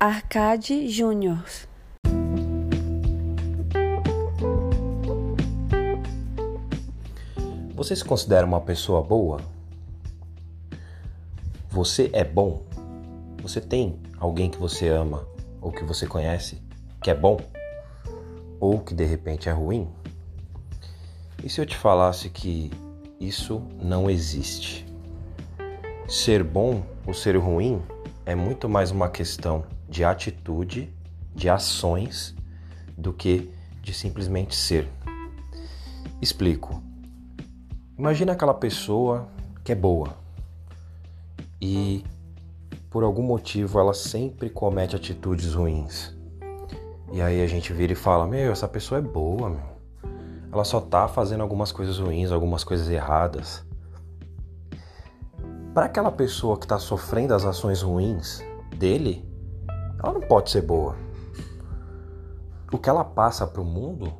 Arcade Júnior. Você se considera uma pessoa boa? Você é bom? Você tem alguém que você ama ou que você conhece que é bom? Ou que de repente é ruim? E se eu te falasse que isso não existe? Ser bom ou ser ruim é muito mais uma questão de atitude, de ações, do que de simplesmente ser. Explico. Imagina aquela pessoa que é boa e por algum motivo ela sempre comete atitudes ruins. E aí a gente vira e fala: Meu, essa pessoa é boa, meu. Ela só tá fazendo algumas coisas ruins, algumas coisas erradas. Para aquela pessoa que está sofrendo as ações ruins dele, ela não pode ser boa. O que ela passa para o mundo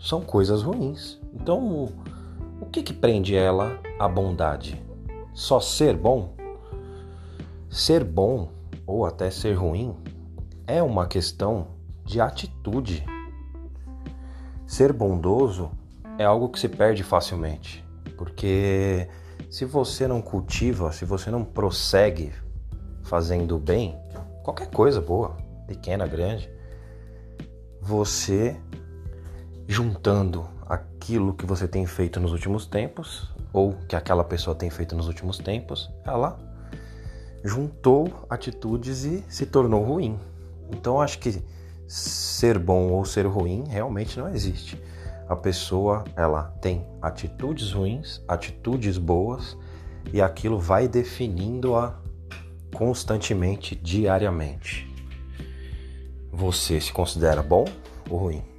são coisas ruins. Então, o que, que prende ela à bondade? Só ser bom? Ser bom ou até ser ruim é uma questão de atitude. Ser bondoso é algo que se perde facilmente, porque se você não cultiva, se você não prossegue fazendo bem, qualquer coisa boa, pequena, grande, você juntando aquilo que você tem feito nos últimos tempos, ou que aquela pessoa tem feito nos últimos tempos, ela juntou atitudes e se tornou ruim. Então acho que ser bom ou ser ruim realmente não existe. A pessoa ela tem atitudes ruins, atitudes boas e aquilo vai definindo-a constantemente, diariamente. Você se considera bom ou ruim?